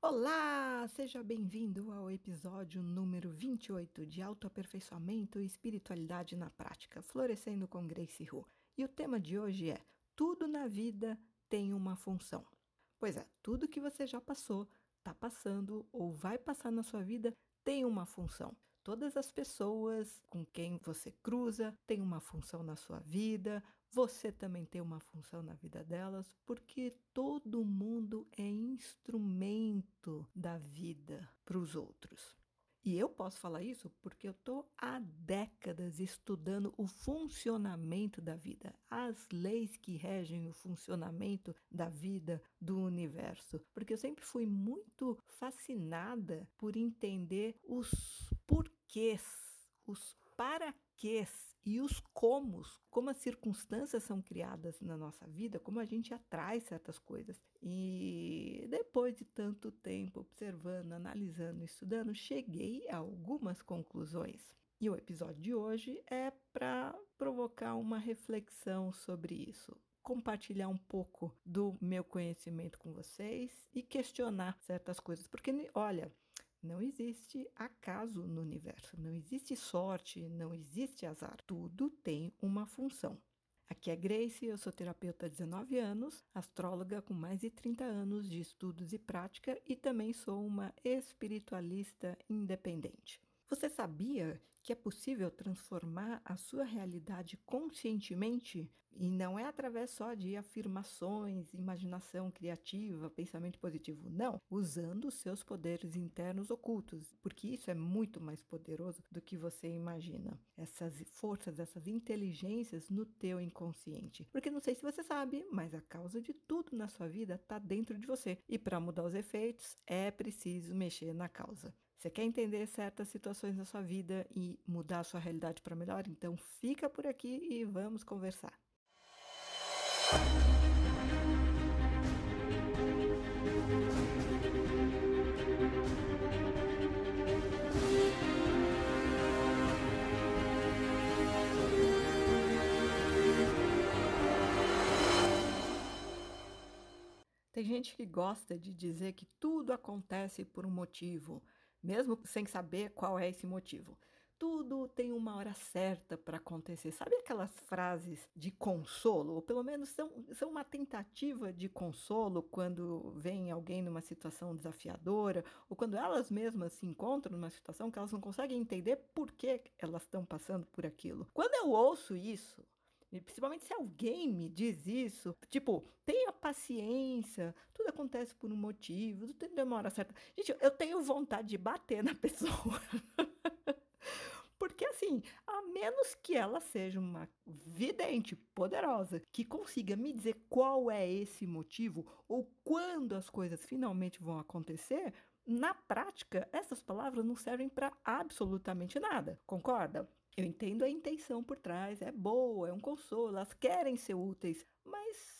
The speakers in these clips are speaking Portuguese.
Olá, seja bem-vindo ao episódio número 28 de Autoaperfeiçoamento e Espiritualidade na Prática, Florescendo com Grace Hu. E o tema de hoje é: Tudo na vida tem uma função. Pois é, tudo que você já passou, está passando ou vai passar na sua vida tem uma função. Todas as pessoas com quem você cruza têm uma função na sua vida, você também tem uma função na vida delas, porque todo mundo é instrumento da vida para os outros. E eu posso falar isso porque eu estou há décadas estudando o funcionamento da vida, as leis que regem o funcionamento da vida, do universo. Porque eu sempre fui muito fascinada por entender os porquês, os para porquês e os comos, como as circunstâncias são criadas na nossa vida, como a gente atrai certas coisas. E depois de tanto tempo observando, analisando, estudando, cheguei a algumas conclusões. E o episódio de hoje é para provocar uma reflexão sobre isso compartilhar um pouco do meu conhecimento com vocês e questionar certas coisas, porque olha, não existe acaso no universo, não existe sorte, não existe azar. Tudo tem uma função. Aqui é Grace, eu sou terapeuta há 19 anos, astróloga com mais de 30 anos de estudos e prática e também sou uma espiritualista independente. Você sabia que é possível transformar a sua realidade conscientemente? E não é através só de afirmações, imaginação criativa, pensamento positivo. Não, usando os seus poderes internos ocultos, porque isso é muito mais poderoso do que você imagina. Essas forças, essas inteligências no teu inconsciente. Porque não sei se você sabe, mas a causa de tudo na sua vida está dentro de você. E para mudar os efeitos, é preciso mexer na causa. Você quer entender certas situações na sua vida e mudar a sua realidade para melhor? Então fica por aqui e vamos conversar. Tem gente que gosta de dizer que tudo acontece por um motivo mesmo sem saber qual é esse motivo. Tudo tem uma hora certa para acontecer. Sabe aquelas frases de consolo? Ou pelo menos são, são uma tentativa de consolo quando vem alguém numa situação desafiadora, ou quando elas mesmas se encontram numa situação que elas não conseguem entender por que elas estão passando por aquilo. Quando eu ouço isso, principalmente se alguém me diz isso, tipo, tenha paciência, tudo acontece por um motivo, tudo tem hora certa. Gente, eu tenho vontade de bater na pessoa. Porque assim, a menos que ela seja uma vidente poderosa que consiga me dizer qual é esse motivo ou quando as coisas finalmente vão acontecer, na prática, essas palavras não servem para absolutamente nada. Concorda? Eu entendo a intenção por trás, é boa, é um consolo, elas querem ser úteis, mas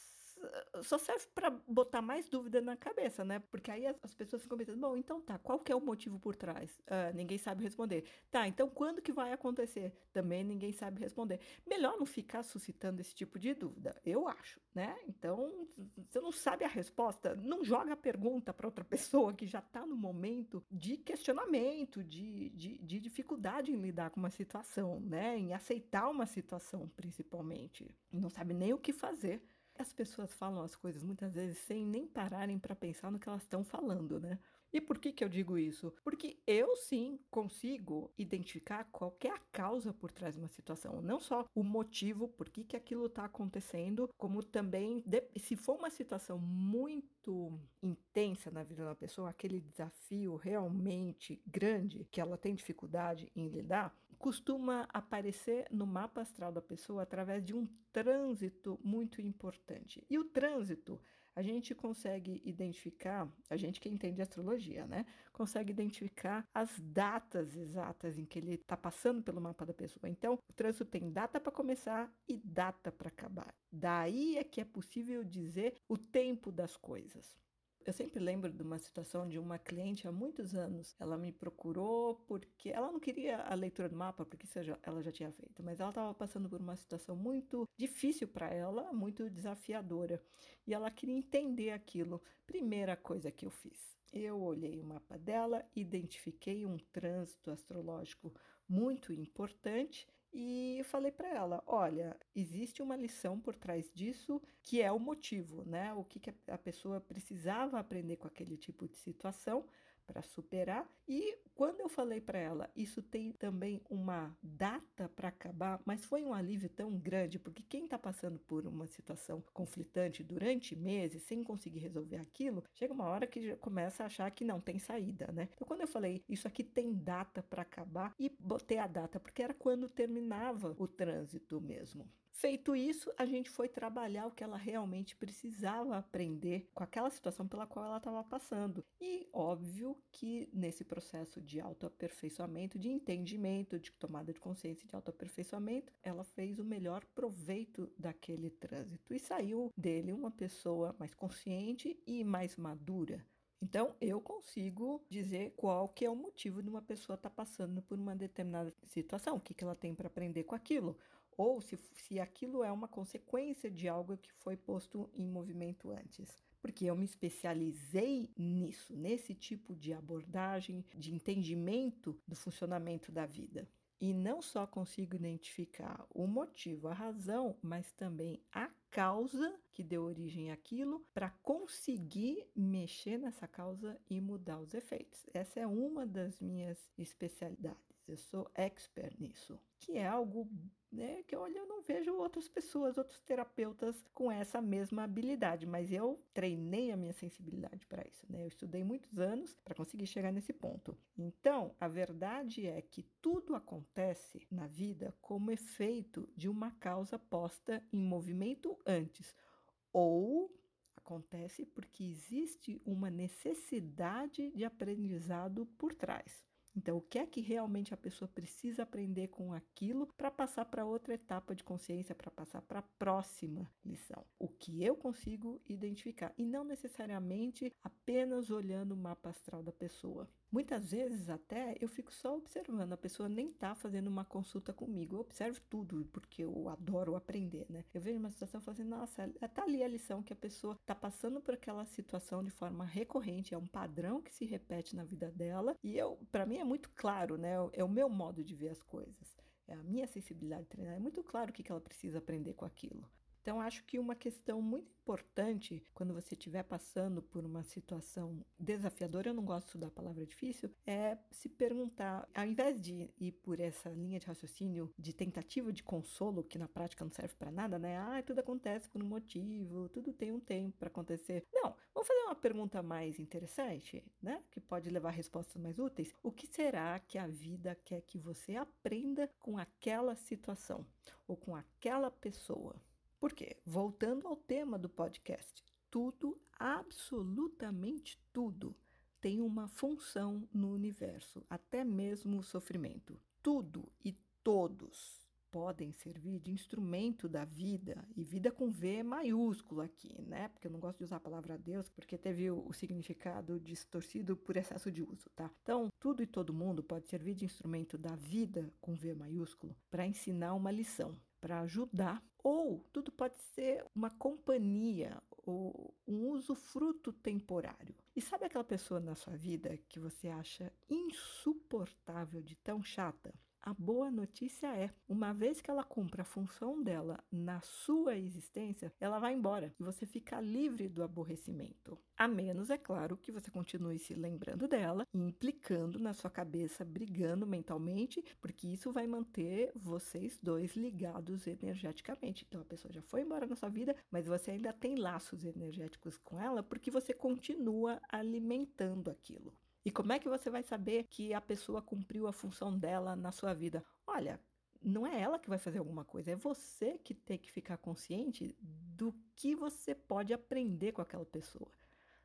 só serve para botar mais dúvida na cabeça, né? Porque aí as, as, pessoas ficam pensando, bom, então tá, qual que é o motivo por trás? Uh, ninguém sabe responder. Tá, então quando que vai acontecer? Também ninguém sabe responder. Melhor não ficar suscitando esse tipo de dúvida, eu acho, né? Então, você não sabe a resposta, não joga a pergunta para outra pessoa que já tá no momento de questionamento, de, de, de dificuldade em lidar com uma situação, né? Em aceitar uma situação, principalmente. Não sabe nem o que fazer as pessoas falam as coisas muitas vezes sem nem pararem para pensar no que elas estão falando, né? E por que, que eu digo isso? Porque eu sim consigo identificar qual é a causa por trás de uma situação, não só o motivo por que, que aquilo está acontecendo, como também se for uma situação muito intensa na vida da pessoa, aquele desafio realmente grande que ela tem dificuldade em lidar, costuma aparecer no mapa astral da pessoa através de um trânsito muito importante. E o trânsito a gente consegue identificar, a gente que entende astrologia, né? Consegue identificar as datas exatas em que ele está passando pelo mapa da pessoa. Então, o trânsito tem data para começar e data para acabar. Daí é que é possível dizer o tempo das coisas. Eu sempre lembro de uma situação de uma cliente há muitos anos. Ela me procurou porque ela não queria a leitura do mapa, porque isso ela já tinha feito, mas ela estava passando por uma situação muito difícil para ela, muito desafiadora. E ela queria entender aquilo. Primeira coisa que eu fiz, Eu olhei o mapa dela, identifiquei um trânsito astrológico muito importante e falei para ela: olha, existe uma lição por trás disso que é o motivo, né? O que, que a pessoa precisava aprender com aquele tipo de situação para superar. E quando eu falei para ela, isso tem também uma data para acabar, mas foi um alívio tão grande, porque quem está passando por uma situação conflitante durante meses, sem conseguir resolver aquilo, chega uma hora que já começa a achar que não tem saída, né? Então, quando eu falei, isso aqui tem data para acabar, e botei a data, porque era quando terminava o trânsito mesmo. Feito isso, a gente foi trabalhar o que ela realmente precisava aprender com aquela situação pela qual ela estava passando. E óbvio que nesse processo de autoaperfeiçoamento, de entendimento, de tomada de consciência de autoaperfeiçoamento, ela fez o melhor proveito daquele trânsito e saiu dele uma pessoa mais consciente e mais madura. Então, eu consigo dizer qual que é o motivo de uma pessoa estar tá passando por uma determinada situação, o que, que ela tem para aprender com aquilo, ou se, se aquilo é uma consequência de algo que foi posto em movimento antes. Porque eu me especializei nisso, nesse tipo de abordagem, de entendimento do funcionamento da vida. E não só consigo identificar o motivo, a razão, mas também a causa que deu origem àquilo para conseguir mexer nessa causa e mudar os efeitos. Essa é uma das minhas especialidades. Eu sou expert nisso, que é algo né, que olha, eu não vejo outras pessoas, outros terapeutas com essa mesma habilidade, mas eu treinei a minha sensibilidade para isso, né? Eu estudei muitos anos para conseguir chegar nesse ponto. Então, a verdade é que tudo acontece na vida como efeito de uma causa posta em movimento antes, ou acontece porque existe uma necessidade de aprendizado por trás. Então, o que é que realmente a pessoa precisa aprender com aquilo para passar para outra etapa de consciência, para passar para a próxima lição? O que eu consigo identificar e não necessariamente apenas olhando o mapa astral da pessoa. Muitas vezes até eu fico só observando, a pessoa nem está fazendo uma consulta comigo. Eu observo tudo, porque eu adoro aprender, né? Eu vejo uma situação e falo assim, nossa, tá ali a lição que a pessoa está passando por aquela situação de forma recorrente, é um padrão que se repete na vida dela. E eu, para mim é muito claro, né? É o meu modo de ver as coisas. É a minha sensibilidade treinar. É muito claro o que ela precisa aprender com aquilo. Então, acho que uma questão muito importante quando você estiver passando por uma situação desafiadora, eu não gosto da palavra difícil, é se perguntar, ao invés de ir por essa linha de raciocínio de tentativa de consolo, que na prática não serve para nada, né? Ah, tudo acontece por um motivo, tudo tem um tempo para acontecer. Não, vamos fazer uma pergunta mais interessante, né? Que pode levar respostas mais úteis. O que será que a vida quer que você aprenda com aquela situação ou com aquela pessoa? Por quê? Voltando ao tema do podcast, tudo, absolutamente tudo, tem uma função no universo, até mesmo o sofrimento. Tudo e todos podem servir de instrumento da vida, e vida com V maiúsculo aqui, né? Porque eu não gosto de usar a palavra Deus, porque teve o, o significado distorcido por excesso de uso, tá? Então, tudo e todo mundo pode servir de instrumento da vida com V maiúsculo para ensinar uma lição para ajudar, ou tudo pode ser uma companhia ou um usufruto temporário. E sabe aquela pessoa na sua vida que você acha insuportável de tão chata? A boa notícia é, uma vez que ela cumpre a função dela na sua existência, ela vai embora e você fica livre do aborrecimento. A menos, é claro, que você continue se lembrando dela e implicando na sua cabeça, brigando mentalmente, porque isso vai manter vocês dois ligados energeticamente. Então a pessoa já foi embora na sua vida, mas você ainda tem laços energéticos com ela porque você continua alimentando aquilo. E como é que você vai saber que a pessoa cumpriu a função dela na sua vida? Olha, não é ela que vai fazer alguma coisa, é você que tem que ficar consciente do que você pode aprender com aquela pessoa.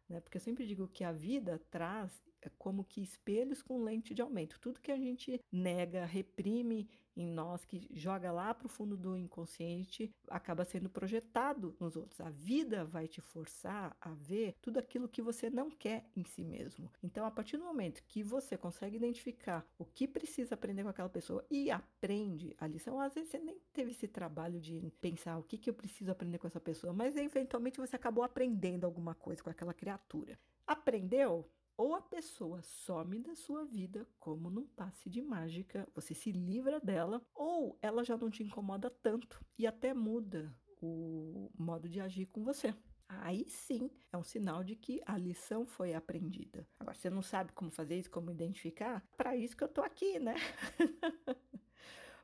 Né? Porque eu sempre digo que a vida traz como que espelhos com lente de aumento. Tudo que a gente nega, reprime em nós, que joga lá para o fundo do inconsciente, acaba sendo projetado nos outros. A vida vai te forçar a ver tudo aquilo que você não quer em si mesmo. Então, a partir do momento que você consegue identificar o que precisa aprender com aquela pessoa e aprende a lição, às vezes você nem teve esse trabalho de pensar o que, que eu preciso aprender com essa pessoa, mas eventualmente você acabou aprendendo alguma coisa com aquela criatura. Aprendeu? Ou a pessoa some da sua vida como num passe de mágica, você se livra dela, ou ela já não te incomoda tanto e até muda o modo de agir com você. Aí sim é um sinal de que a lição foi aprendida. Agora, você não sabe como fazer isso, como identificar? Para isso que eu tô aqui, né?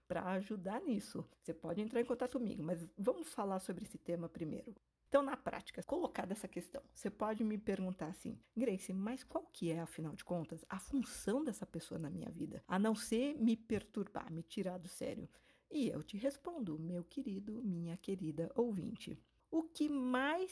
Para ajudar nisso. Você pode entrar em contato comigo, mas vamos falar sobre esse tema primeiro. Então, na prática, colocada essa questão, você pode me perguntar assim, Grace, mas qual que é, afinal de contas, a função dessa pessoa na minha vida? A não ser me perturbar, me tirar do sério. E eu te respondo, meu querido, minha querida ouvinte. O que mais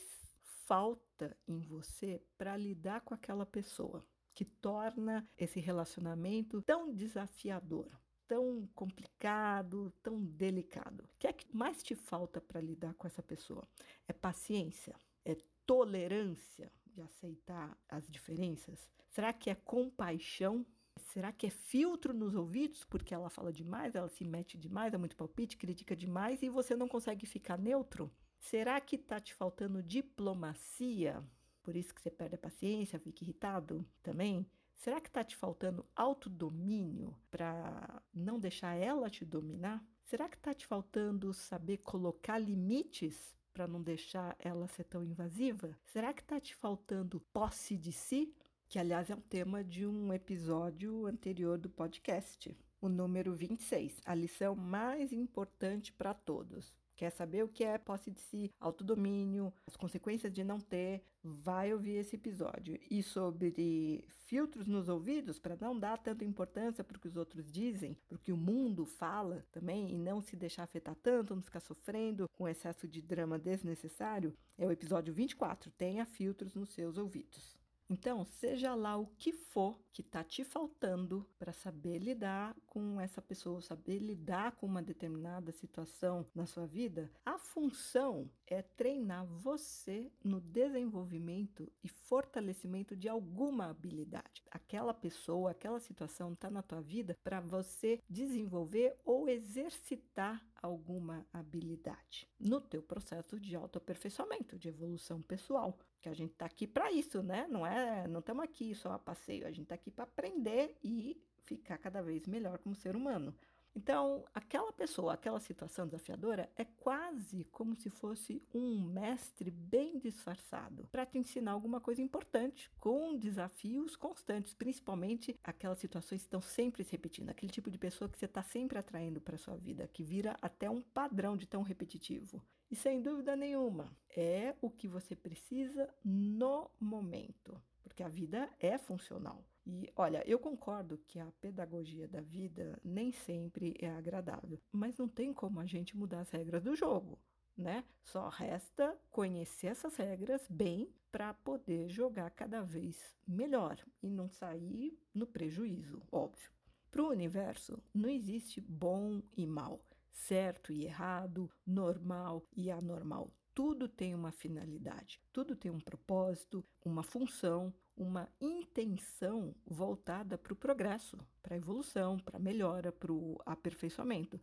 falta em você para lidar com aquela pessoa que torna esse relacionamento tão desafiador? Tão complicado, tão delicado. O que é que mais te falta para lidar com essa pessoa? É paciência? É tolerância de aceitar as diferenças? Será que é compaixão? Será que é filtro nos ouvidos porque ela fala demais, ela se mete demais, é muito palpite, critica demais e você não consegue ficar neutro? Será que está te faltando diplomacia? Por isso que você perde a paciência, fica irritado também? Será que está te faltando autodomínio para não deixar ela te dominar? Será que está te faltando saber colocar limites para não deixar ela ser tão invasiva? Será que está te faltando posse de si? Que, aliás, é um tema de um episódio anterior do podcast, o número 26, a lição mais importante para todos. Quer saber o que é posse de si, autodomínio, as consequências de não ter? Vai ouvir esse episódio. E sobre filtros nos ouvidos, para não dar tanta importância para o que os outros dizem, para o que o mundo fala também, e não se deixar afetar tanto, não ficar sofrendo com excesso de drama desnecessário, é o episódio 24. Tenha filtros nos seus ouvidos. Então, seja lá o que for que está te faltando para saber lidar com essa pessoa, saber lidar com uma determinada situação na sua vida, a função é treinar você no desenvolvimento e fortalecimento de alguma habilidade. Aquela pessoa, aquela situação está na tua vida para você desenvolver ou exercitar alguma habilidade no teu processo de autoaperfeiçoamento, de evolução pessoal que a gente está aqui para isso, né? Não é, não estamos aqui só a passeio, a gente está aqui para aprender e ficar cada vez melhor como ser humano. Então, aquela pessoa, aquela situação desafiadora é quase como se fosse um mestre bem disfarçado para te ensinar alguma coisa importante, com desafios constantes, principalmente aquelas situações que estão sempre se repetindo, aquele tipo de pessoa que você está sempre atraindo para sua vida, que vira até um padrão de tão repetitivo. E sem dúvida nenhuma, é o que você precisa no momento, porque a vida é funcional. E olha, eu concordo que a pedagogia da vida nem sempre é agradável, mas não tem como a gente mudar as regras do jogo, né? Só resta conhecer essas regras bem para poder jogar cada vez melhor e não sair no prejuízo, óbvio. Para o universo não existe bom e mal certo e errado, normal e anormal. Tudo tem uma finalidade, tudo tem um propósito, uma função, uma intenção voltada para o progresso, para a evolução, para a melhora, para o aperfeiçoamento.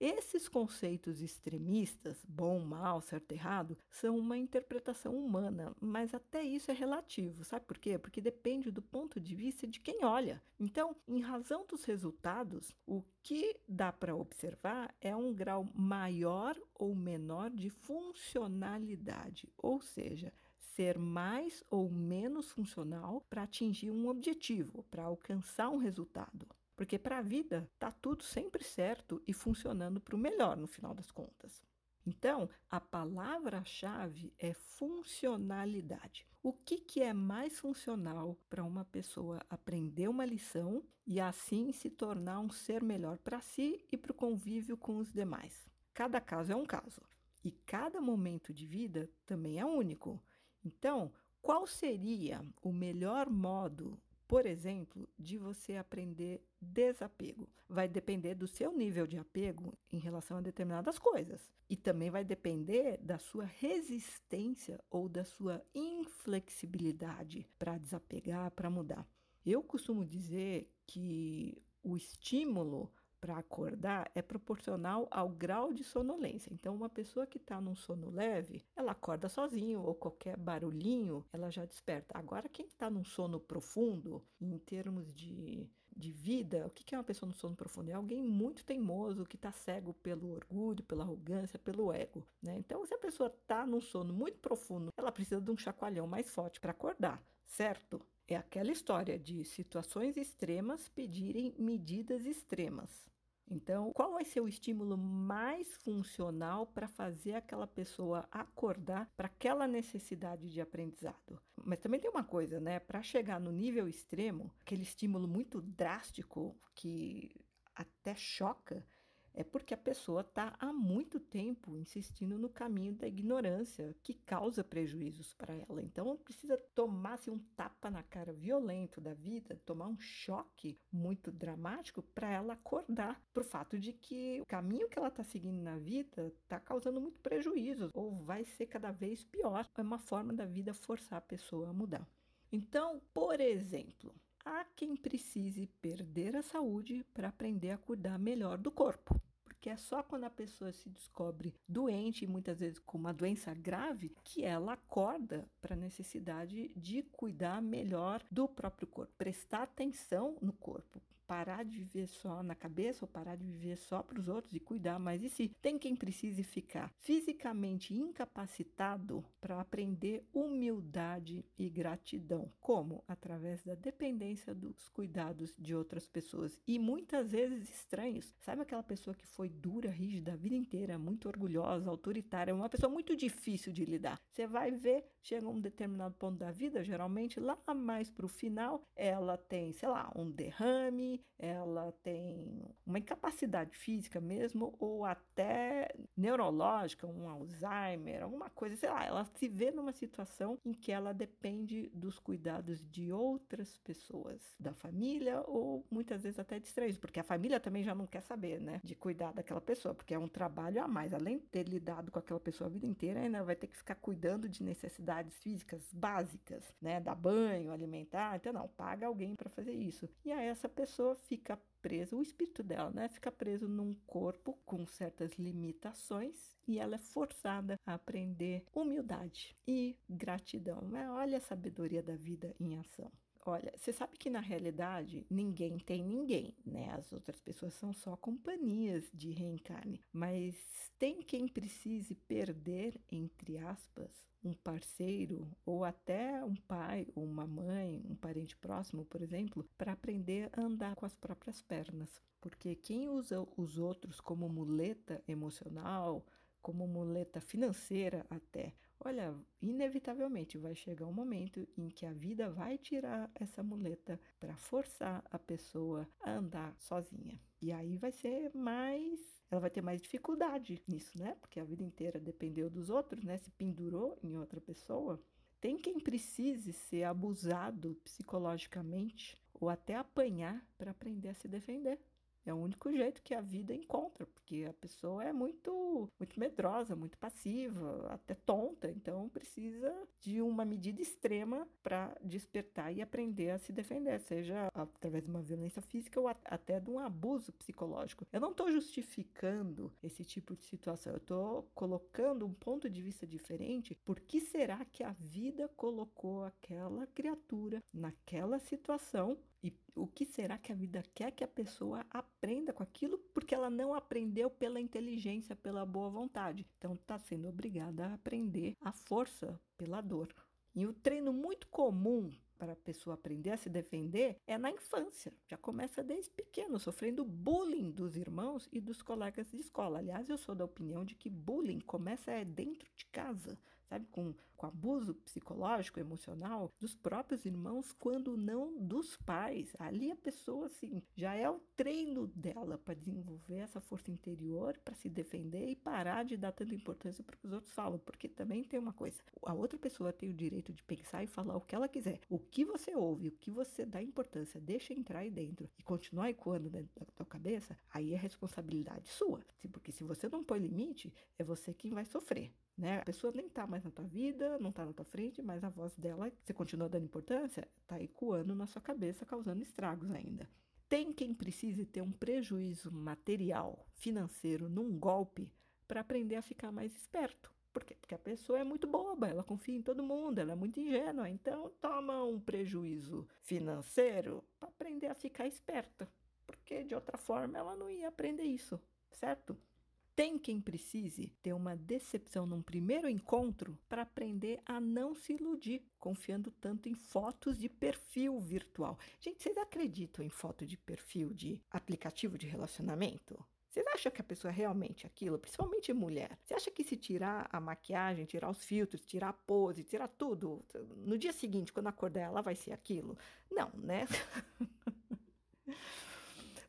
Esses conceitos extremistas, bom, mal, certo, errado, são uma interpretação humana, mas até isso é relativo. Sabe por quê? Porque depende do ponto de vista de quem olha. Então, em razão dos resultados, o que dá para observar é um grau maior ou menor de funcionalidade, ou seja, ser mais ou menos funcional para atingir um objetivo, para alcançar um resultado. Porque para a vida tá tudo sempre certo e funcionando para o melhor no final das contas. Então, a palavra-chave é funcionalidade. O que, que é mais funcional para uma pessoa aprender uma lição e assim se tornar um ser melhor para si e para o convívio com os demais? Cada caso é um caso e cada momento de vida também é único. Então, qual seria o melhor modo por exemplo, de você aprender desapego. Vai depender do seu nível de apego em relação a determinadas coisas. E também vai depender da sua resistência ou da sua inflexibilidade para desapegar, para mudar. Eu costumo dizer que o estímulo para acordar é proporcional ao grau de sonolência. Então, uma pessoa que está num sono leve, ela acorda sozinho ou qualquer barulhinho, ela já desperta. Agora, quem está num sono profundo, em termos de, de vida, o que é uma pessoa no sono profundo? É alguém muito teimoso, que está cego pelo orgulho, pela arrogância, pelo ego. Né? Então, se a pessoa está num sono muito profundo, ela precisa de um chacoalhão mais forte para acordar, certo? É aquela história de situações extremas pedirem medidas extremas. Então, qual vai ser o estímulo mais funcional para fazer aquela pessoa acordar para aquela necessidade de aprendizado? Mas também tem uma coisa, né? Para chegar no nível extremo, aquele estímulo muito drástico que até choca, é porque a pessoa está há muito tempo insistindo no caminho da ignorância, que causa prejuízos para ela. Então, precisa tomar-se um tapa na cara violento da vida, tomar um choque muito dramático para ela acordar para o fato de que o caminho que ela está seguindo na vida está causando muito prejuízo ou vai ser cada vez pior. É uma forma da vida forçar a pessoa a mudar. Então, por exemplo, há quem precise perder a saúde para aprender a cuidar melhor do corpo porque é só quando a pessoa se descobre doente, muitas vezes com uma doença grave, que ela acorda para a necessidade de cuidar melhor do próprio corpo, prestar atenção no corpo, parar de viver só na cabeça ou parar de viver só para os outros e cuidar mais de si. Tem quem precise ficar fisicamente incapacitado para aprender humildade e gratidão. Como? Através da dependência dos cuidados de outras pessoas e muitas vezes estranhos. Sabe aquela pessoa que foi dura, rígida a vida inteira, muito orgulhosa, autoritária, uma pessoa muito difícil de lidar. Você vai ver, chega a um determinado ponto da vida, geralmente lá mais para o final, ela tem, sei lá, um derrame, ela tem uma incapacidade física mesmo, ou até neurológica, um Alzheimer, alguma coisa, sei lá, ela se vê numa situação em que ela depende dos cuidados de outras pessoas, da família ou muitas vezes até de estranhos, porque a família também já não quer saber, né, de cuidar daquela pessoa, porque é um trabalho a mais, além de ter lidado com aquela pessoa a vida inteira, ainda vai ter que ficar cuidando de necessidades físicas básicas, né, dar banho, alimentar, então não, paga alguém para fazer isso. E aí essa pessoa pessoa fica presa, o espírito dela, né, fica preso num corpo com certas limitações e ela é forçada a aprender humildade e gratidão. Né? Olha a sabedoria da vida em ação. Olha, você sabe que na realidade ninguém tem ninguém, né? As outras pessoas são só companhias de reencarne, mas tem quem precise perder, entre aspas, um parceiro ou até um pai ou uma mãe, um parente próximo, por exemplo, para aprender a andar com as próprias pernas. Porque quem usa os outros como muleta emocional, como muleta financeira até, Olha, inevitavelmente vai chegar um momento em que a vida vai tirar essa muleta para forçar a pessoa a andar sozinha. E aí vai ser mais. Ela vai ter mais dificuldade nisso, né? Porque a vida inteira dependeu dos outros, né? Se pendurou em outra pessoa. Tem quem precise ser abusado psicologicamente ou até apanhar para aprender a se defender. É o único jeito que a vida encontra, porque a pessoa é muito, muito medrosa, muito passiva, até tonta, então precisa de uma medida extrema para despertar e aprender a se defender, seja através de uma violência física ou até de um abuso psicológico. Eu não estou justificando esse tipo de situação, eu estou colocando um ponto de vista diferente. Por que será que a vida colocou aquela criatura naquela situação e o que será que a vida quer que a pessoa aprenda com aquilo porque ela não aprendeu pela inteligência, pela boa vontade. Então está sendo obrigada a aprender a força pela dor. E o treino muito comum para a pessoa aprender a se defender é na infância. Já começa desde pequeno, sofrendo bullying dos irmãos e dos colegas de escola. Aliás, eu sou da opinião de que bullying começa é dentro de casa sabe, com, com abuso psicológico, emocional dos próprios irmãos, quando não dos pais. Ali a pessoa, assim, já é o treino dela para desenvolver essa força interior, para se defender e parar de dar tanta importância para o que os outros falam, porque também tem uma coisa: a outra pessoa tem o direito de pensar e falar o que ela quiser. O que você ouve, o que você dá importância, deixa entrar aí dentro e continuar ecoando dentro da tua cabeça, aí é responsabilidade sua. Porque se você não põe limite, é você quem vai sofrer. Né? A pessoa nem tá mais na tua vida, não tá na tua frente, mas a voz dela, você continua dando importância, tá ecoando na sua cabeça, causando estragos ainda. Tem quem precise ter um prejuízo material, financeiro, num golpe, para aprender a ficar mais esperto. Por quê? Porque a pessoa é muito boba, ela confia em todo mundo, ela é muito ingênua, então toma um prejuízo financeiro para aprender a ficar esperta, porque de outra forma ela não ia aprender isso, certo? Tem quem precise ter uma decepção num primeiro encontro para aprender a não se iludir, confiando tanto em fotos de perfil virtual. Gente, vocês acreditam em foto de perfil de aplicativo de relacionamento? Vocês acham que a pessoa é realmente aquilo, principalmente mulher? Você acha que se tirar a maquiagem, tirar os filtros, tirar a pose, tirar tudo, no dia seguinte, quando acordar, ela vai ser aquilo? Não, né?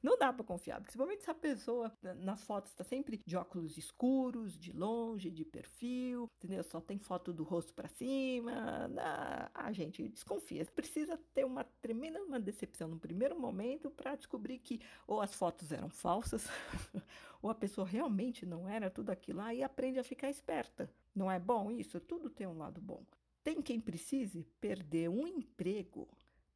Não dá para confiar, principalmente se a pessoa nas fotos está sempre de óculos escuros, de longe, de perfil, entendeu? Só tem foto do rosto para cima. Ah, a gente desconfia. Precisa ter uma tremenda uma decepção no primeiro momento para descobrir que ou as fotos eram falsas, ou a pessoa realmente não era tudo aquilo. Aí aprende a ficar esperta. Não é bom isso? Tudo tem um lado bom. Tem quem precise perder um emprego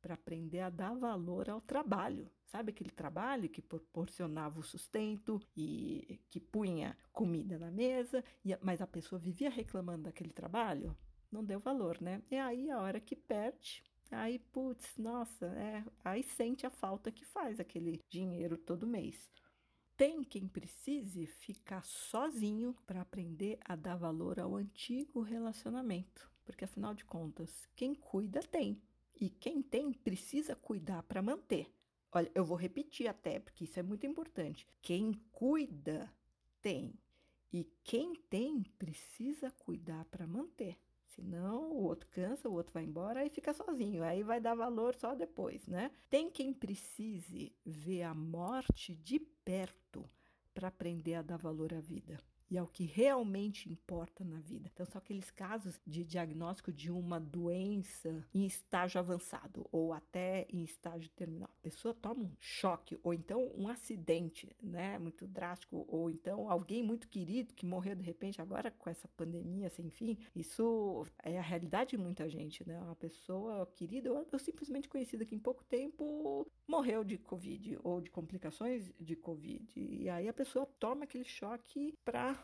para aprender a dar valor ao trabalho. Sabe aquele trabalho que proporcionava o sustento e que punha comida na mesa, mas a pessoa vivia reclamando daquele trabalho? Não deu valor, né? E aí a hora que perde, aí putz, nossa, é, aí sente a falta que faz aquele dinheiro todo mês. Tem quem precise ficar sozinho para aprender a dar valor ao antigo relacionamento, porque afinal de contas, quem cuida tem. E quem tem precisa cuidar para manter. Olha, eu vou repetir até, porque isso é muito importante. Quem cuida tem. E quem tem precisa cuidar para manter. Senão o outro cansa, o outro vai embora e fica sozinho. Aí vai dar valor só depois, né? Tem quem precise ver a morte de perto para aprender a dar valor à vida e ao que realmente importa na vida. Então, são aqueles casos de diagnóstico de uma doença em estágio avançado ou até em estágio terminal. A pessoa toma um choque ou então um acidente, né, muito drástico, ou então alguém muito querido que morreu de repente agora com essa pandemia sem fim. Isso é a realidade de muita gente, né? Uma pessoa querida ou, ou simplesmente conhecida que em pouco tempo morreu de Covid ou de complicações de Covid. E aí a pessoa toma aquele choque para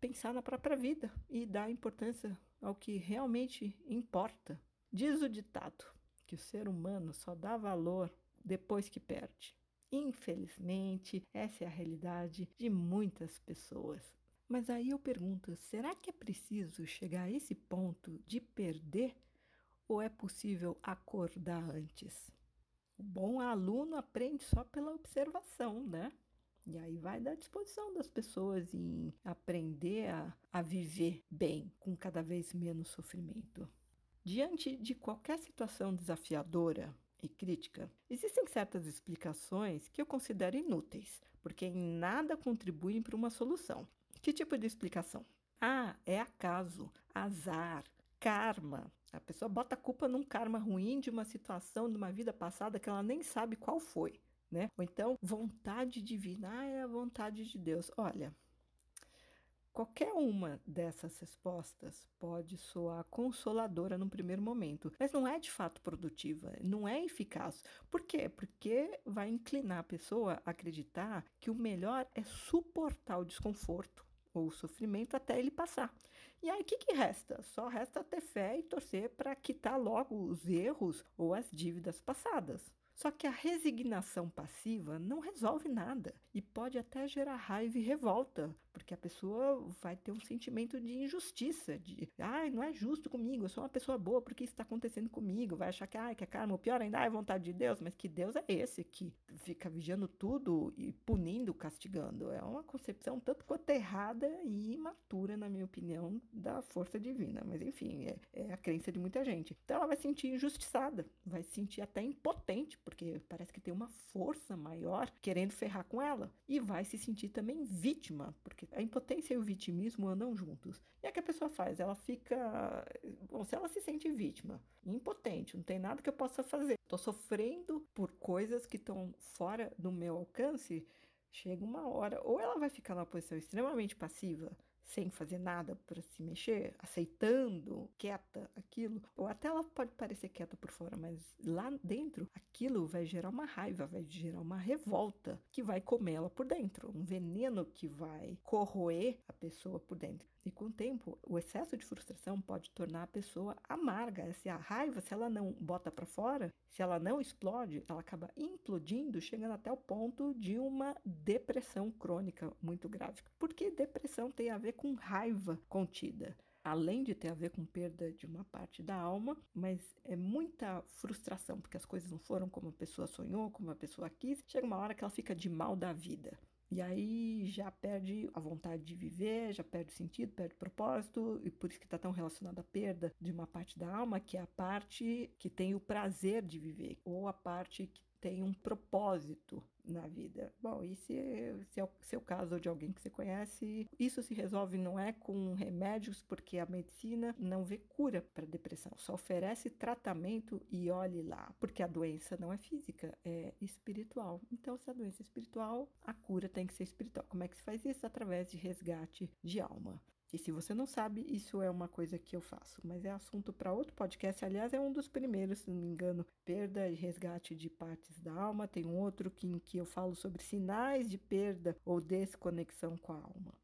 pensar na própria vida e dar importância ao que realmente importa. Diz o ditado que o ser humano só dá valor depois que perde. Infelizmente, essa é a realidade de muitas pessoas. Mas aí eu pergunto: será que é preciso chegar a esse ponto de perder ou é possível acordar antes? O bom aluno aprende só pela observação, né? E aí vai da disposição das pessoas em aprender a, a viver bem, com cada vez menos sofrimento. Diante de qualquer situação desafiadora e crítica, existem certas explicações que eu considero inúteis, porque em nada contribuem para uma solução. Que tipo de explicação? Ah, é acaso, azar, karma. A pessoa bota a culpa num karma ruim de uma situação, de uma vida passada que ela nem sabe qual foi né? Ou então, vontade divina, ah, é a vontade de Deus. Olha, qualquer uma dessas respostas pode soar consoladora no primeiro momento, mas não é de fato produtiva, não é eficaz. Por quê? Porque vai inclinar a pessoa a acreditar que o melhor é suportar o desconforto ou o sofrimento até ele passar. E aí, o que, que resta? Só resta ter fé e torcer para quitar logo os erros ou as dívidas passadas. Só que a resignação passiva não resolve nada e pode até gerar raiva e revolta, porque a pessoa vai ter um sentimento de injustiça, de, ai, não é justo comigo, eu sou uma pessoa boa, por que isso está acontecendo comigo? Vai achar que, ai, que é karma, o pior ainda é vontade de Deus, mas que Deus é esse que fica vigiando tudo e punindo, castigando. É uma concepção tanto quanto errada e imatura, na minha opinião, da força divina. Mas enfim, é, é a crença de muita gente. Então ela vai se sentir injustiçada, vai se sentir até impotente, porque parece que tem uma força maior querendo ferrar com ela. E vai se sentir também vítima, porque a impotência e o vitimismo andam juntos. E é que a pessoa faz? Ela fica. Bom, se ela se sente vítima, impotente, não tem nada que eu possa fazer, estou sofrendo por coisas que estão fora do meu alcance, chega uma hora, ou ela vai ficar numa posição extremamente passiva, sem fazer nada para se mexer, aceitando, quieta aquilo, ou até ela pode parecer quieta por fora, mas lá dentro aquilo vai gerar uma raiva, vai gerar uma revolta que vai comer ela por dentro, um veneno que vai corroer a pessoa por dentro. E com o tempo, o excesso de frustração pode tornar a pessoa amarga. Essa raiva, se ela não bota para fora, se ela não explode, ela acaba implodindo, chegando até o ponto de uma depressão crônica muito grave. Porque depressão tem a ver com raiva contida além de ter a ver com perda de uma parte da alma, mas é muita frustração, porque as coisas não foram como a pessoa sonhou, como a pessoa quis. Chega uma hora que ela fica de mal da vida. E aí já perde a vontade de viver, já perde o sentido, perde o propósito, e por isso que está tão relacionado à perda de uma parte da alma, que é a parte que tem o prazer de viver, ou a parte que tem um propósito na vida. Bom, e se, se é o seu caso de alguém que você conhece, isso se resolve não é com remédios, porque a medicina não vê cura para depressão, só oferece tratamento e olhe lá, porque a doença não é física, é espiritual. Então, se a doença é espiritual, a cura tem que ser espiritual. Como é que se faz isso? Através de resgate de alma. E se você não sabe, isso é uma coisa que eu faço, mas é assunto para outro podcast. Aliás, é um dos primeiros, se não me engano, perda e resgate de partes da alma. Tem um outro que, em que eu falo sobre sinais de perda ou desconexão com a alma.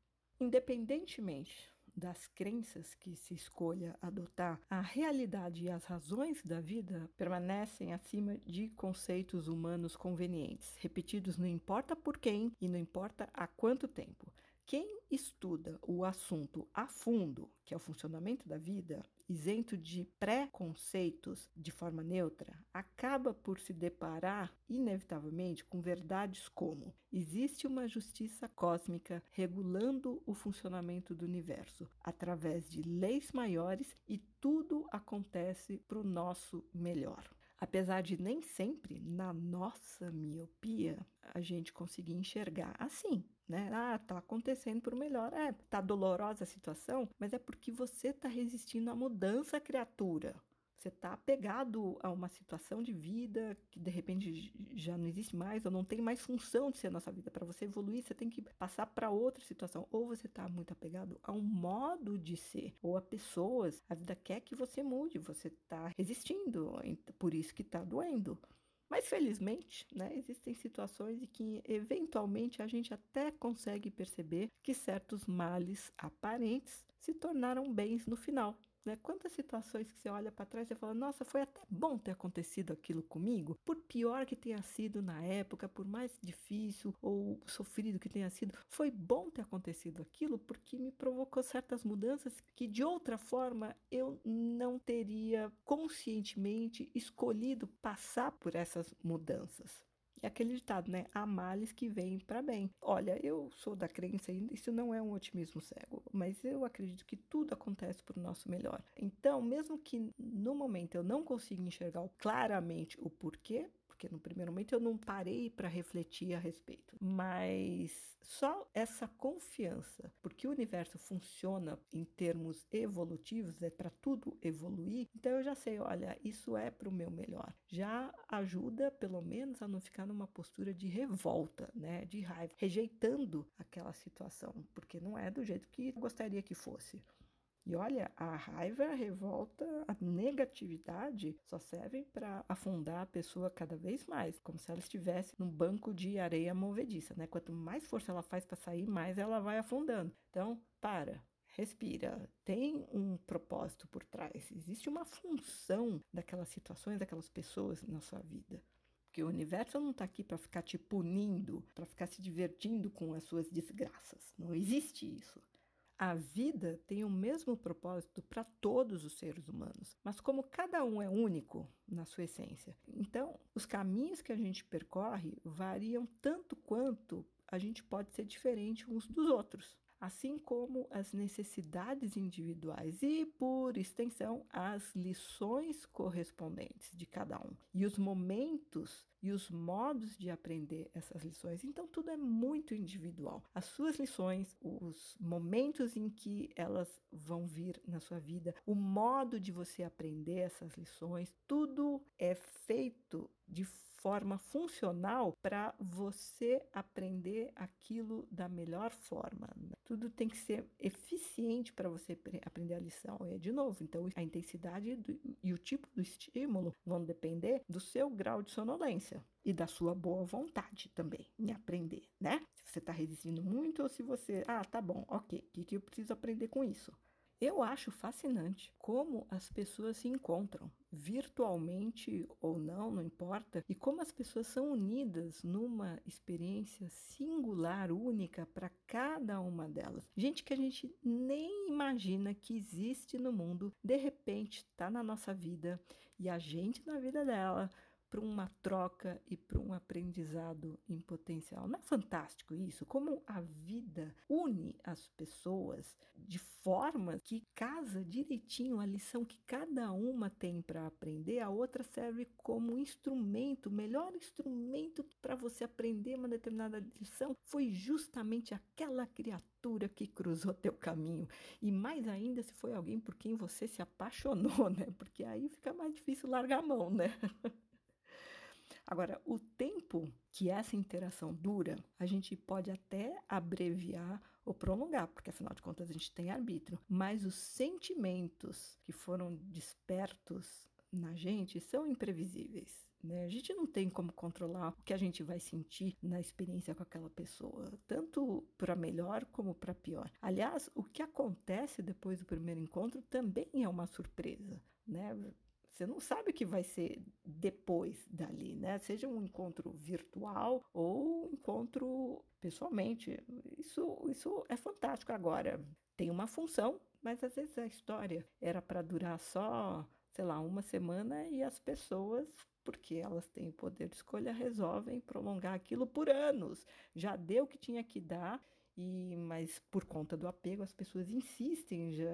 Independentemente das crenças que se escolha adotar, a realidade e as razões da vida permanecem acima de conceitos humanos convenientes, repetidos não importa por quem e não importa há quanto tempo. Quem estuda o assunto a fundo, que é o funcionamento da vida, isento de preconceitos de forma neutra, acaba por se deparar inevitavelmente com verdades como: existe uma justiça cósmica regulando o funcionamento do universo através de leis maiores e tudo acontece para o nosso melhor. Apesar de nem sempre, na nossa miopia, a gente conseguir enxergar assim, né? Ah, tá acontecendo por melhor. É, tá dolorosa a situação, mas é porque você tá resistindo à mudança, criatura. Você está apegado a uma situação de vida que de repente já não existe mais ou não tem mais função de ser a nossa vida. Para você evoluir, você tem que passar para outra situação. Ou você está muito apegado a um modo de ser ou a pessoas. A vida quer que você mude, você está resistindo, por isso que está doendo. Mas felizmente, né, existem situações em que eventualmente a gente até consegue perceber que certos males aparentes se tornaram bens no final. Né? Quantas situações que você olha para trás e fala, nossa, foi até bom ter acontecido aquilo comigo, por pior que tenha sido na época, por mais difícil ou sofrido que tenha sido, foi bom ter acontecido aquilo porque me provocou certas mudanças que de outra forma eu não teria conscientemente escolhido passar por essas mudanças. É aquele ditado, né? Há males que vêm para bem. Olha, eu sou da crença ainda, isso não é um otimismo cego, mas eu acredito que tudo acontece para o nosso melhor. Então, mesmo que no momento eu não consiga enxergar claramente o porquê, porque no primeiro momento eu não parei para refletir a respeito. Mas só essa confiança, porque o universo funciona em termos evolutivos, é para tudo evoluir, então eu já sei, olha, isso é para o meu melhor. Já ajuda, pelo menos, a não ficar numa postura de revolta, né, de raiva, rejeitando aquela situação, porque não é do jeito que eu gostaria que fosse. E olha, a raiva, a revolta, a negatividade só servem para afundar a pessoa cada vez mais, como se ela estivesse num banco de areia movediça, né? Quanto mais força ela faz para sair, mais ela vai afundando. Então, para, respira, tem um propósito por trás, existe uma função daquelas situações, daquelas pessoas na sua vida. Porque o universo não está aqui para ficar te punindo, para ficar se divertindo com as suas desgraças. Não existe isso. A vida tem o mesmo propósito para todos os seres humanos, mas como cada um é único na sua essência, então os caminhos que a gente percorre variam tanto quanto a gente pode ser diferente uns dos outros assim como as necessidades individuais e, por extensão, as lições correspondentes de cada um e os momentos e os modos de aprender essas lições. Então, tudo é muito individual. As suas lições, os momentos em que elas vão vir na sua vida, o modo de você aprender essas lições, tudo é feito de forma funcional para você aprender aquilo da melhor forma. Tudo tem que ser eficiente para você aprender a lição. É de novo, então a intensidade do, e o tipo do estímulo vão depender do seu grau de sonolência e da sua boa vontade também em aprender, né? Se você está resistindo muito ou se você, ah, tá bom, ok, o que, que eu preciso aprender com isso? Eu acho fascinante como as pessoas se encontram, virtualmente ou não, não importa, e como as pessoas são unidas numa experiência singular, única para cada uma delas. Gente que a gente nem imagina que existe no mundo, de repente está na nossa vida e a gente na vida dela para uma troca e para um aprendizado em potencial. Não é fantástico isso? Como a vida une as pessoas de forma que casa direitinho a lição que cada uma tem para aprender, a outra serve como instrumento, o melhor instrumento para você aprender uma determinada lição foi justamente aquela criatura que cruzou teu caminho. E mais ainda se foi alguém por quem você se apaixonou, né? Porque aí fica mais difícil largar a mão, né? Agora, o tempo que essa interação dura, a gente pode até abreviar ou prolongar, porque afinal de contas a gente tem arbítrio, mas os sentimentos que foram despertos na gente são imprevisíveis. Né? A gente não tem como controlar o que a gente vai sentir na experiência com aquela pessoa, tanto para melhor como para pior. Aliás, o que acontece depois do primeiro encontro também é uma surpresa. Né? Você não sabe o que vai ser depois dali, né? Seja um encontro virtual ou um encontro pessoalmente. Isso, isso é fantástico. Agora, tem uma função, mas às vezes a história era para durar só, sei lá, uma semana e as pessoas porque elas têm o poder de escolha, resolvem prolongar aquilo por anos. Já deu o que tinha que dar e, mas por conta do apego, as pessoas insistem já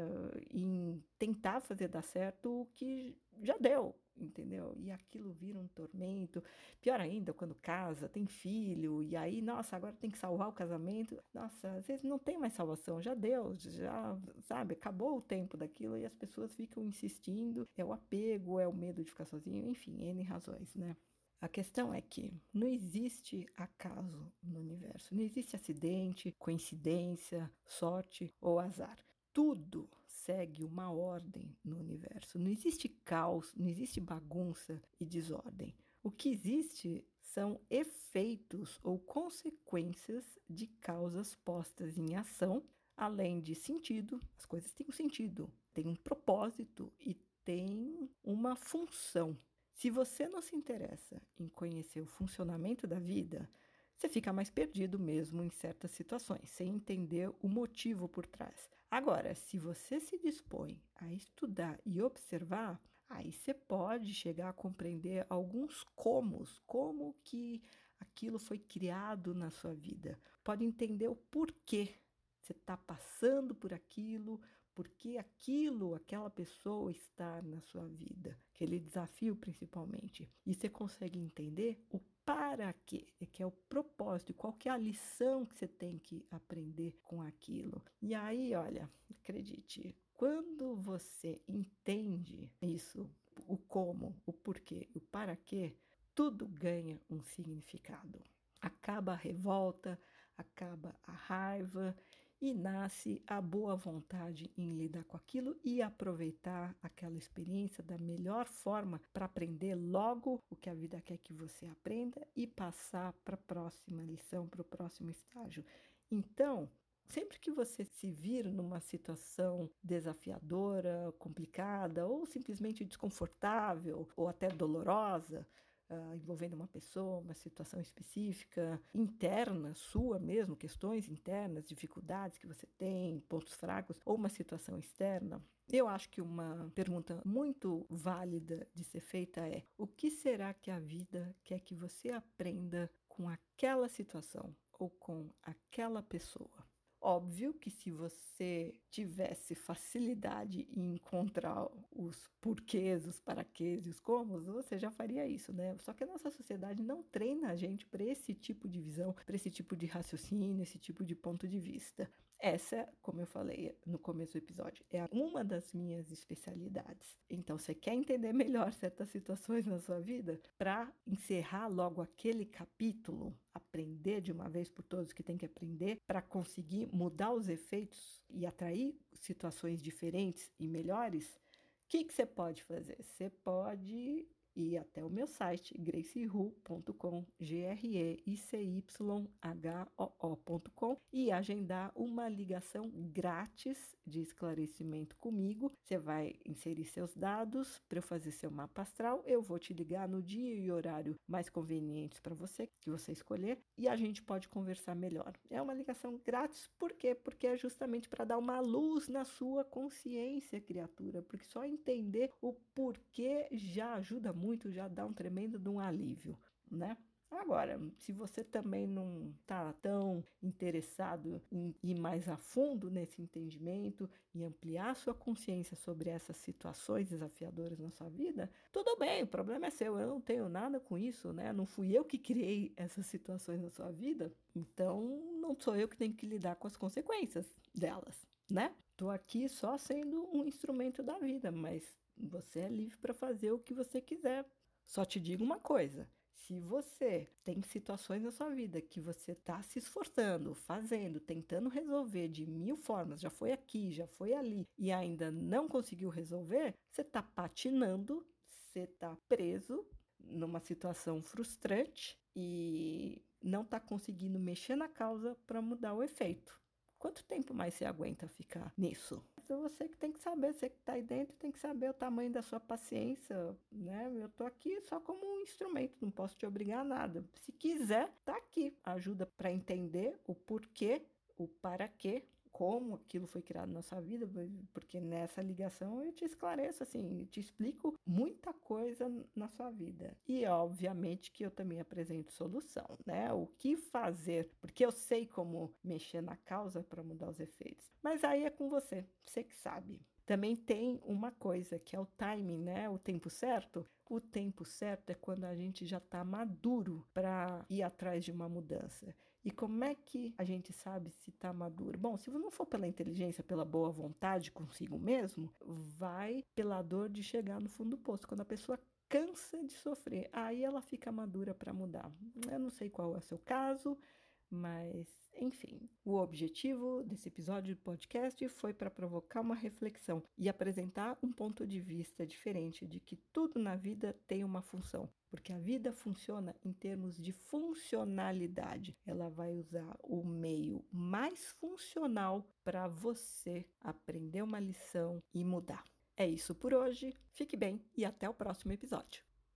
em tentar fazer dar certo o que já deu, entendeu? E aquilo vira um tormento. Pior ainda, quando casa, tem filho, e aí, nossa, agora tem que salvar o casamento. Nossa, às vezes não tem mais salvação, já deu, já, sabe, acabou o tempo daquilo e as pessoas ficam insistindo. É o apego, é o medo de ficar sozinho, enfim, N razões, né? A questão é que não existe acaso no universo, não existe acidente, coincidência, sorte ou azar. Tudo segue uma ordem no universo. Não existe caos, não existe bagunça e desordem. O que existe são efeitos ou consequências de causas postas em ação, além de sentido. As coisas têm um sentido, têm um propósito e têm uma função. Se você não se interessa em conhecer o funcionamento da vida, você fica mais perdido mesmo em certas situações, sem entender o motivo por trás. Agora, se você se dispõe a estudar e observar, aí você pode chegar a compreender alguns comos, como que aquilo foi criado na sua vida. Pode entender o porquê você está passando por aquilo, porque aquilo, aquela pessoa está na sua vida, aquele desafio principalmente. E você consegue entender o para quê, é que é o propósito, qual que é a lição que você tem que aprender com aquilo. E aí, olha, acredite, quando você entende isso, o como, o porquê, o para quê, tudo ganha um significado. Acaba a revolta, acaba a raiva e nasce a boa vontade em lidar com aquilo e aproveitar aquela experiência da melhor forma para aprender logo o que a vida quer que você aprenda e passar para a próxima lição, para o próximo estágio. Então, Sempre que você se vir numa situação desafiadora, complicada ou simplesmente desconfortável ou até dolorosa, uh, envolvendo uma pessoa, uma situação específica, interna, sua mesmo, questões internas, dificuldades que você tem, pontos fracos, ou uma situação externa, eu acho que uma pergunta muito válida de ser feita é: o que será que a vida quer que você aprenda com aquela situação ou com aquela pessoa? Óbvio que se você tivesse facilidade em encontrar os porquês, os paraquês e os comos, você já faria isso, né? Só que a nossa sociedade não treina a gente para esse tipo de visão, para esse tipo de raciocínio, esse tipo de ponto de vista. Essa, como eu falei no começo do episódio, é uma das minhas especialidades. Então, você quer entender melhor certas situações na sua vida? Para encerrar logo aquele capítulo, aprender de uma vez por todas que tem que aprender, para conseguir mudar os efeitos e atrair situações diferentes e melhores, o que, que você pode fazer? Você pode ir até o meu site, gracehu.com, G-R-E-I-C-Y-H-O-O.com e agendar uma ligação grátis de esclarecimento comigo. Você vai inserir seus dados para eu fazer seu mapa astral. Eu vou te ligar no dia e horário mais convenientes para você, que você escolher, e a gente pode conversar melhor. É uma ligação grátis, por quê? Porque é justamente para dar uma luz na sua consciência, criatura, porque só entender o porquê já ajuda muito, já dá um tremendo de um alívio, né? Agora, se você também não está tão interessado em ir mais a fundo nesse entendimento e ampliar sua consciência sobre essas situações desafiadoras na sua vida, tudo bem, o problema é seu, eu não tenho nada com isso, né? Não fui eu que criei essas situações na sua vida, então não sou eu que tenho que lidar com as consequências delas, né? Estou aqui só sendo um instrumento da vida, mas você é livre para fazer o que você quiser. Só te digo uma coisa: se você tem situações na sua vida que você está se esforçando, fazendo, tentando resolver de mil formas, já foi aqui, já foi ali e ainda não conseguiu resolver, você está patinando, você está preso numa situação frustrante e não está conseguindo mexer na causa para mudar o efeito. Quanto tempo mais você aguenta ficar nisso? É você que tem que saber, você que está aí dentro tem que saber o tamanho da sua paciência, né? Eu tô aqui só como um instrumento, não posso te obrigar a nada. Se quiser, tá aqui. Ajuda para entender o porquê, o para quê, como aquilo foi criado na sua vida, porque nessa ligação eu te esclareço, assim, te explico muita coisa na sua vida. E obviamente que eu também apresento solução, né? O que fazer, porque eu sei como mexer na causa para mudar os efeitos. Mas aí é com você, você que sabe. Também tem uma coisa que é o timing, né? O tempo certo. O tempo certo é quando a gente já está maduro para ir atrás de uma mudança. E como é que a gente sabe se está maduro? Bom, se não for pela inteligência, pela boa vontade consigo mesmo, vai pela dor de chegar no fundo do poço. Quando a pessoa cansa de sofrer, aí ela fica madura para mudar. Eu não sei qual é o seu caso, mas, enfim, o objetivo desse episódio do podcast foi para provocar uma reflexão e apresentar um ponto de vista diferente de que tudo na vida tem uma função, porque a vida funciona em termos de funcionalidade. Ela vai usar o meio mais funcional para você aprender uma lição e mudar. É isso por hoje. Fique bem e até o próximo episódio.